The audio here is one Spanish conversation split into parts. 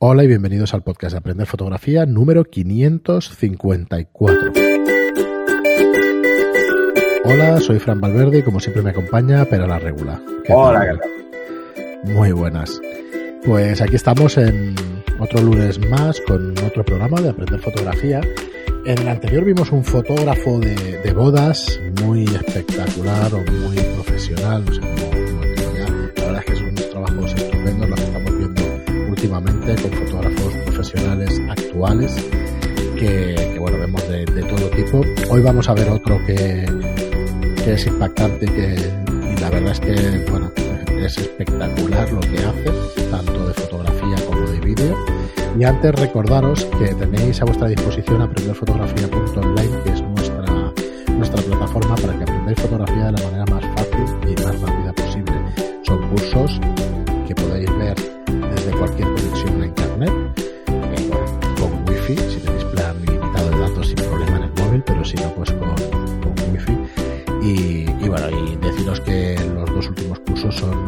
Hola y bienvenidos al podcast de Aprender Fotografía número 554. Hola, soy Fran Valverde y como siempre me acompaña Pera la Regula. Hola, ¿qué tal? Muy buenas. Pues aquí estamos en otro lunes más con otro programa de Aprender Fotografía. En el anterior vimos un fotógrafo de, de bodas muy espectacular o muy profesional, no sé cómo, últimamente con fotógrafos profesionales actuales que, que, bueno, vemos de, de, todo tipo. Hoy vamos a ver otro que, que es impactante que, y la verdad es que, bueno, es espectacular lo que hace, tanto de fotografía como de vídeo. Y antes recordaros que tenéis a vuestra disposición aprenderfotografía.online, que es nuestra, nuestra plataforma para que aprendáis fotografía de la manera más fácil y más rápida posible. Son cursos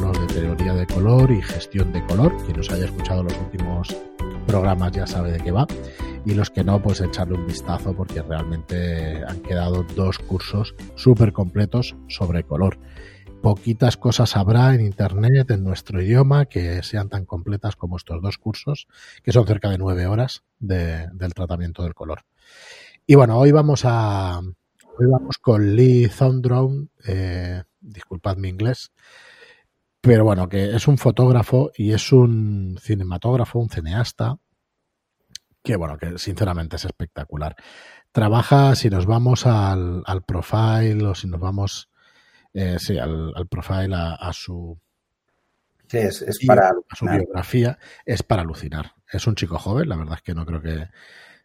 de teoría de color y gestión de color. Quien nos haya escuchado los últimos programas ya sabe de qué va. Y los que no, pues echarle un vistazo porque realmente han quedado dos cursos súper completos sobre color. Poquitas cosas habrá en Internet, en nuestro idioma, que sean tan completas como estos dos cursos, que son cerca de nueve horas de, del tratamiento del color. Y bueno, hoy vamos a, Hoy vamos con Lee Thundrone, eh, disculpad mi inglés, pero bueno, que es un fotógrafo y es un cinematógrafo, un cineasta, que bueno, que sinceramente es espectacular. Trabaja, si nos vamos al, al profile o si nos vamos, eh, sí, al, al profile, a, a su... Sí, es, es para a su biografía, es para alucinar. Es un chico joven, la verdad es que no creo que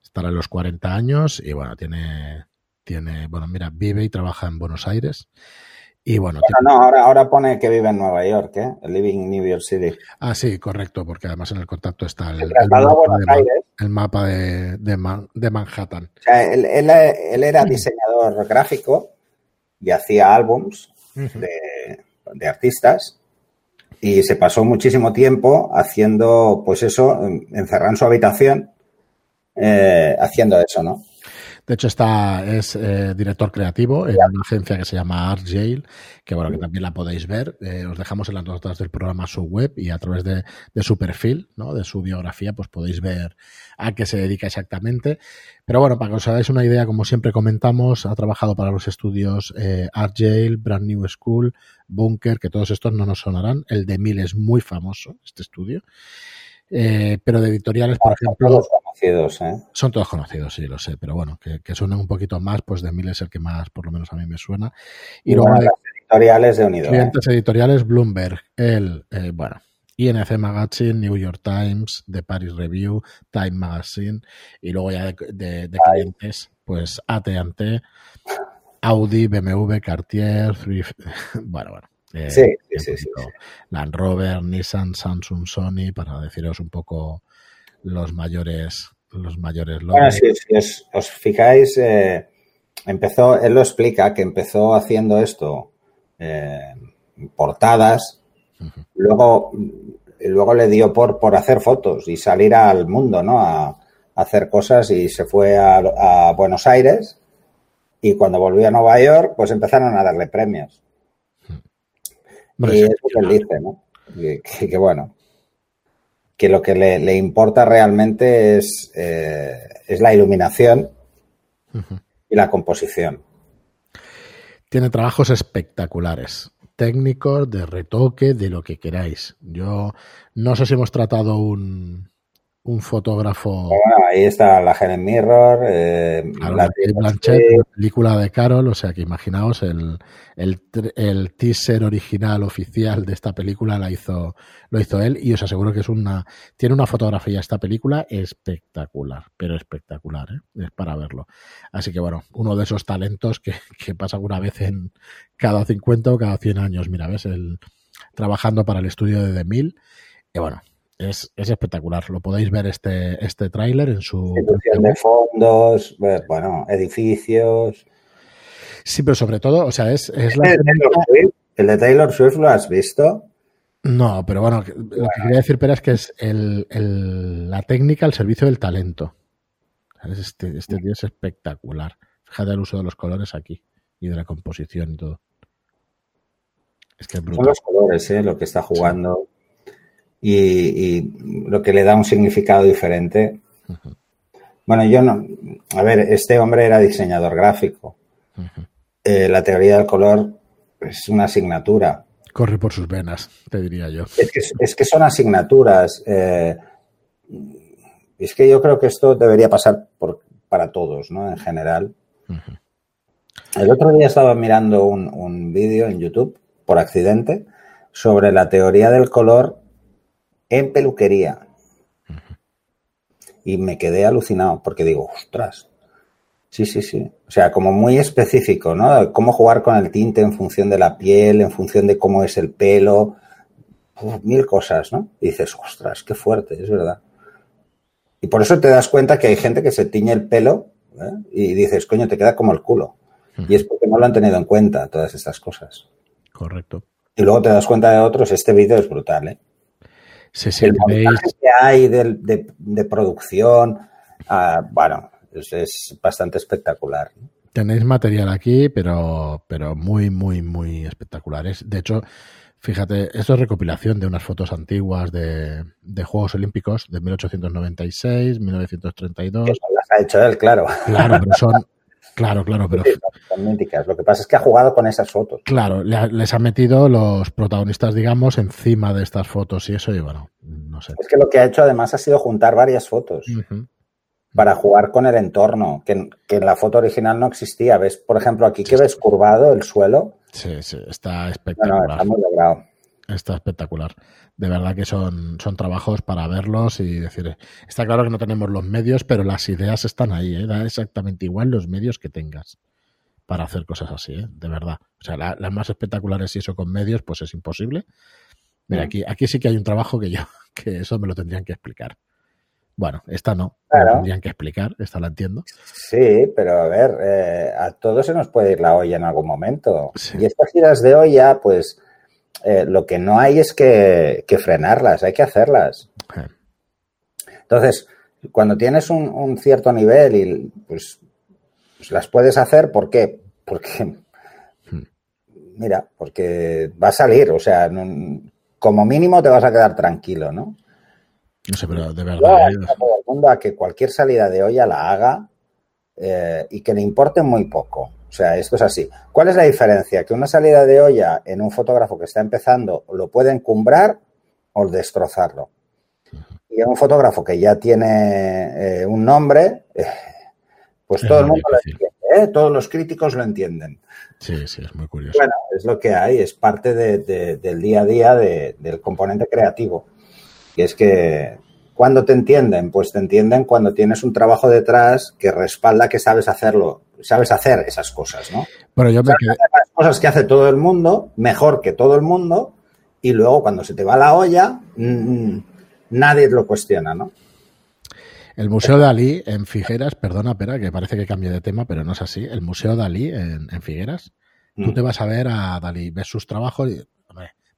estará en los 40 años y bueno, tiene, tiene, bueno, mira, vive y trabaja en Buenos Aires. Y bueno, bueno tiene... no, ahora, ahora pone que vive en Nueva York, ¿eh? Living in New York City. Ah, sí, correcto, porque además en el contacto está el, el, el mapa, de, el mapa de, de, Man, de, Manhattan. O sea, él, él, él era diseñador gráfico y hacía álbums uh -huh. de, de artistas y se pasó muchísimo tiempo haciendo, pues eso, encerrado en su habitación, eh, haciendo eso, ¿no? De hecho, está, es eh, director creativo en una agencia que se llama Art Jail, que bueno, que también la podéis ver. Eh, os dejamos en las notas del programa su web y a través de, su perfil, ¿no? de su biografía, pues podéis ver a qué se dedica exactamente. Pero bueno, para que os hagáis una idea, como siempre comentamos, ha trabajado para los estudios eh, Art Jail, Brand New School, Bunker, que todos estos no nos sonarán. El de Mil es muy famoso, este estudio. Eh, pero de editoriales, por ejemplo. Todos conocidos, ¿eh? Son todos conocidos, sí, lo sé, pero bueno, que, que suenan un poquito más, pues de mil es el que más, por lo menos a mí me suena. Y, luego de, editoriales de Unido. Clientes editoriales, Bloomberg, el, eh, bueno, INC Magazine, New York Times, The Paris Review, Time Magazine, y luego ya de, de, de clientes, pues AT&T, Audi, BMW, Cartier, Thrift, bueno, bueno. Eh, sí, sí, sí, Land Rover, Nissan, Samsung, Sony, para deciros un poco los mayores los mayores logros. Bueno, si, si os, os, fijáis, eh, empezó, él lo explica, que empezó haciendo esto, eh, portadas, uh -huh. luego, luego le dio por, por hacer fotos y salir al mundo, ¿no? A, a hacer cosas y se fue a, a, Buenos Aires y cuando volvió a Nueva York, pues empezaron a darle premios. Bueno, y es lo que él dice, ¿no? Que, que, que, bueno, que lo que le, le importa realmente es, eh, es la iluminación uh -huh. y la composición. Tiene trabajos espectaculares, técnicos, de retoque, de lo que queráis. Yo no sé si hemos tratado un, un fotógrafo. Bueno, ahí está la Helen Mirror, eh, claro, la Blanchett, la película de Carol, o sea que imaginaos el, el, el, teaser original oficial de esta película la hizo, lo hizo él y os aseguro que es una, tiene una fotografía esta película espectacular, pero espectacular, ¿eh? es para verlo. Así que bueno, uno de esos talentos que, que pasa alguna vez en cada 50 o cada 100 años, mira, ves, el, trabajando para el estudio de The Mill, y bueno, es, es, espectacular. Lo podéis ver este, este tráiler en su... de fondos, bueno, edificios. Sí, pero sobre todo, o sea, es, es la... ¿El, de Taylor Swift, ¿El de Taylor Swift lo has visto? No, pero bueno, lo que quería decir, Pera, es que es el, el, la técnica al servicio del talento. Este, este tío es espectacular. Fíjate el uso de los colores aquí y de la composición y todo. Es que es Son los colores, ¿eh? lo que está jugando y, y, lo que le da un significado diferente. Uh -huh. Bueno, yo no. A ver, este hombre era diseñador gráfico. Uh -huh. eh, la teoría del color es una asignatura. Corre por sus venas, te diría yo. Es que, es que son asignaturas. Eh, es que yo creo que esto debería pasar por, para todos, ¿no? En general. Uh -huh. El otro día estaba mirando un, un vídeo en YouTube, por accidente, sobre la teoría del color en peluquería. Uh -huh. Y me quedé alucinado porque digo, ostras. Sí, sí, sí. O sea, como muy específico, ¿no? Cómo jugar con el tinte en función de la piel, en función de cómo es el pelo, Uf, mil cosas, ¿no? Y dices, ostras, qué fuerte, es verdad. Y por eso te das cuenta que hay gente que se tiñe el pelo ¿eh? y dices, coño, te queda como el culo. Uh -huh. Y es porque no lo han tenido en cuenta todas estas cosas. Correcto. Y luego te das cuenta de otros, este vídeo es brutal, ¿eh? Sí, sí, el montaje que hay de, de, de producción, uh, bueno, es, es, bastante espectacular. Tenéis material aquí, pero, pero muy, muy, muy espectaculares. De hecho, fíjate, esto es recopilación de unas fotos antiguas de, de Juegos Olímpicos de 1896, 1932. Eso las ha hecho él, claro. Claro, pero son, Claro, claro, pero. Sí, son míticas. Lo que pasa es que ha jugado con esas fotos. Claro, les ha metido los protagonistas, digamos, encima de estas fotos y eso, y bueno, no sé. Es que lo que ha hecho además ha sido juntar varias fotos uh -huh. para jugar con el entorno, que, que, en la foto original no existía. ¿Ves, por ejemplo, aquí que ves curvado el suelo? Sí, sí, está espectacular. No, no, está muy logrado. Está espectacular de verdad que son, son trabajos para verlos y decir, está claro que no tenemos los medios, pero las ideas están ahí, ¿eh? da exactamente igual los medios que tengas para hacer cosas así, ¿eh? de verdad. O sea, la, las más espectaculares y eso con medios, pues es imposible. Mira, aquí, aquí sí que hay un trabajo que yo, que eso me lo tendrían que explicar. Bueno, esta no, claro. tendrían que explicar, esta la entiendo. Sí, pero a ver, eh, a todos se nos puede ir la olla en algún momento. Sí. Y estas giras de olla, pues eh, lo que no hay es que, que, frenarlas, hay que hacerlas. Entonces, cuando tienes un, un cierto nivel y pues, pues, las puedes hacer, ¿por qué? Porque, mira, porque va a salir, o sea, no, como mínimo te vas a quedar tranquilo, ¿no? No sé, pero de verdad. Yo, a todo el mundo a que cualquier salida de olla la haga eh, y que le importe muy poco. O sea, esto es así. ¿Cuál es la diferencia? Que una salida de olla en un fotógrafo que está empezando lo puede encumbrar o destrozarlo. Y en un fotógrafo que ya tiene eh, un nombre, eh, pues es todo el mundo lo entiende, ¿eh? todos los críticos lo entienden. Sí, sí, es muy curioso. Bueno, es lo que hay, es parte de, de, del día a día de, del componente creativo. Y es que cuando te entienden, pues te entienden cuando tienes un trabajo detrás que respalda que sabes hacerlo, sabes hacer esas cosas, ¿no? Bueno, yo me las cosas que hace todo el mundo, mejor que todo el mundo, y luego cuando se te va la olla, mmm, nadie lo cuestiona, ¿no? El Museo Dalí en Figueras, perdona, Pera, que parece que cambie de tema, pero no es así. El Museo Dalí en, en Figueras, mm. tú te vas a ver a Dalí, ves sus trabajos y,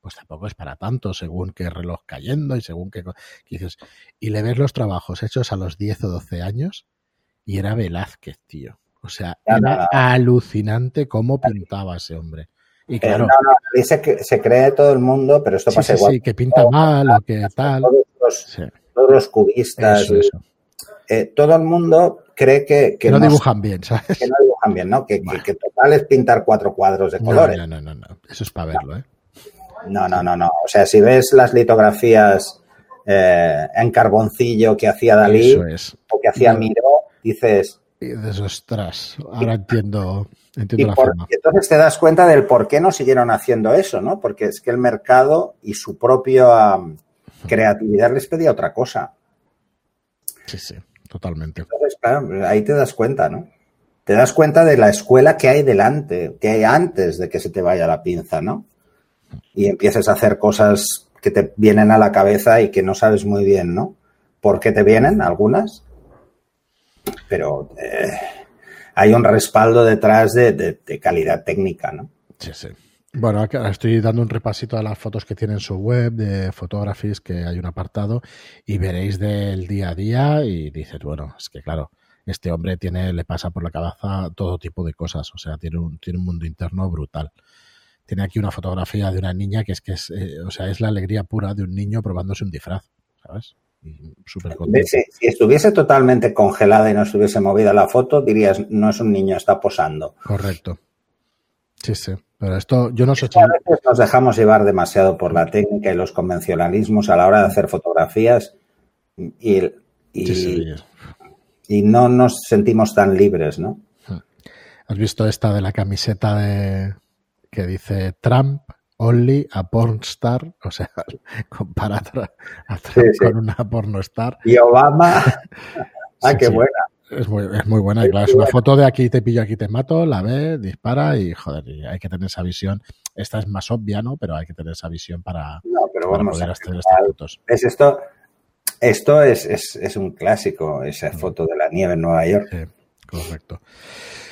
pues tampoco es para tanto, según qué reloj cayendo y según qué, qué dices. Y le ves los trabajos hechos a los 10 o 12 años y era Velázquez, tío. O sea, no, era no, no. alucinante cómo pintaba ese hombre. Y claro, eh, no, no, dice que se cree todo el mundo, pero esto sí, pasa sí, igual. Sí, que pinta mal o que tal. Todos los, sí. todos los cubistas. Eso, eso. Eh, todo el mundo cree que, que no, no, dibujan bien, ¿sabes? Que no dibujan bien, ¿no? Que, bueno. que, que, total es pintar cuatro cuadros de colores. No, no, no, no. Eso es para verlo, ¿eh? No, no, no, no. O sea, si ves las litografías eh, en carboncillo que hacía Dalí es. o que hacía Miro, dices. Y dices, ostras, ahora entiendo, entiendo y la por, forma. Y entonces te das cuenta del por qué no siguieron haciendo eso, ¿no? Porque es que el mercado y su propia um, creatividad les pedía otra cosa. Sí, sí, totalmente. Entonces, claro, ahí te das cuenta, ¿no? Te das cuenta de la escuela que hay delante, que hay antes de que se te vaya la pinza, ¿no? Y empieces a hacer cosas que te vienen a la cabeza y que no sabes muy bien, ¿no? ¿Por qué te vienen algunas? Pero eh, hay un respaldo detrás de, de, de, calidad técnica, ¿no? Sí, sí. Bueno, estoy dando un repasito a las fotos que tiene en su web de Photographies, que hay un apartado, y veréis del día a día y dices, bueno, es que claro, este hombre tiene, le pasa por la cabeza todo tipo de cosas, o sea, tiene un, tiene un mundo interno brutal. Tiene aquí una fotografía de una niña que es que es, eh, o sea, es la alegría pura de un niño probándose un disfraz, ¿sabes? si, si, estuviese totalmente congelada y no estuviese movida la foto, dirías, no es un niño, está posando. Correcto. Sí, sí. Pero esto, yo no sé. A veces nos dejamos llevar demasiado por la técnica y los convencionalismos a la hora de hacer fotografías y, y, no nos sentimos tan libres, ¿no? ¿Has visto esta de la camiseta de que dice Trump only a porn star? O sea, compara a Trump con una pornostar. Y Obama. ah, qué buena. Es muy, es muy buena. claro, es una foto de aquí te pillo, aquí te mato, la ve, dispara y joder, hay que tener esa visión. Esta es más obvia, ¿no? Pero hay que tener esa visión para, poder hacer estas fotos. Es esto, esto es, es, es, un clásico, esa foto de la nieve en Nueva York. correcto.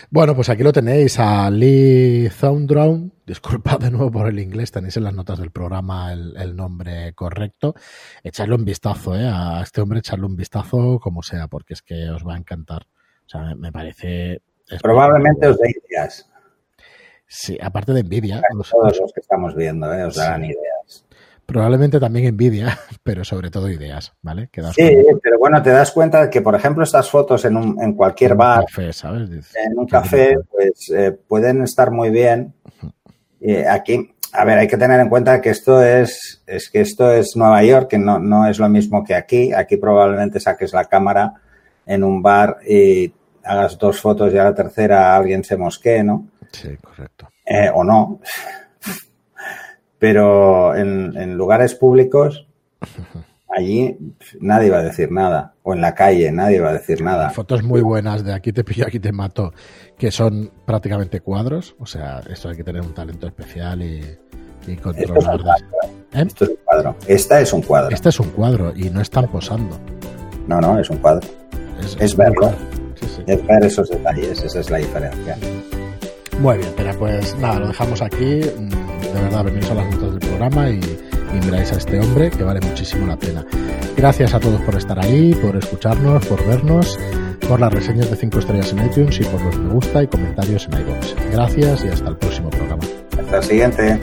Bueno, pues aquí lo tenéis a Lee Thundrown. Disculpad de nuevo por el inglés, tenéis en las notas del programa el, nombre correcto. Echadle un vistazo, ¿eh? A este hombre echarle un vistazo como sea, porque es que os va a encantar. O sea, me, parece... Probablemente os dé ideas. Sí, aparte de envidia. Todos los que estamos viendo, ¿eh? Os darán ideas. Probablemente también envidia, pero sobre todo ideas, ¿vale? sí, pero bueno, te das cuenta de que, por ejemplo, estas fotos en, un, en cualquier bar, en un café, pues eh, pueden estar muy bien. Aquí, a ver, hay que tener en cuenta que esto es, es que esto es Nueva York, que no, no es lo mismo que aquí. Aquí probablemente saques la cámara en un bar y hagas dos fotos y a la tercera alguien se mosquee, ¿no? Sí, correcto. Eh, o no pero en, lugares públicos, allí nadie va a decir nada. O en la calle, nadie va a decir nada. Fotos muy buenas de aquí te pillo, aquí te mato, que son prácticamente cuadros. O sea, eso hay que tener un talento especial y, controlar. ¿Eh? Esto es un cuadro. Esta es un cuadro. Este es un cuadro y no están posando. No, no, es un cuadro. Es, verlo. Es ver esos detalles, esa es la diferencia. Muy bien, pero pues nada, lo dejamos aquí de verdad venís a las notas del programa y, miráis a este hombre que vale muchísimo la pena. Gracias a todos por estar ahí, por escucharnos, por vernos, por las reseñas de 5 estrellas en iTunes y por los me gusta y comentarios en iVoox. Gracias y hasta el próximo programa. Hasta el siguiente.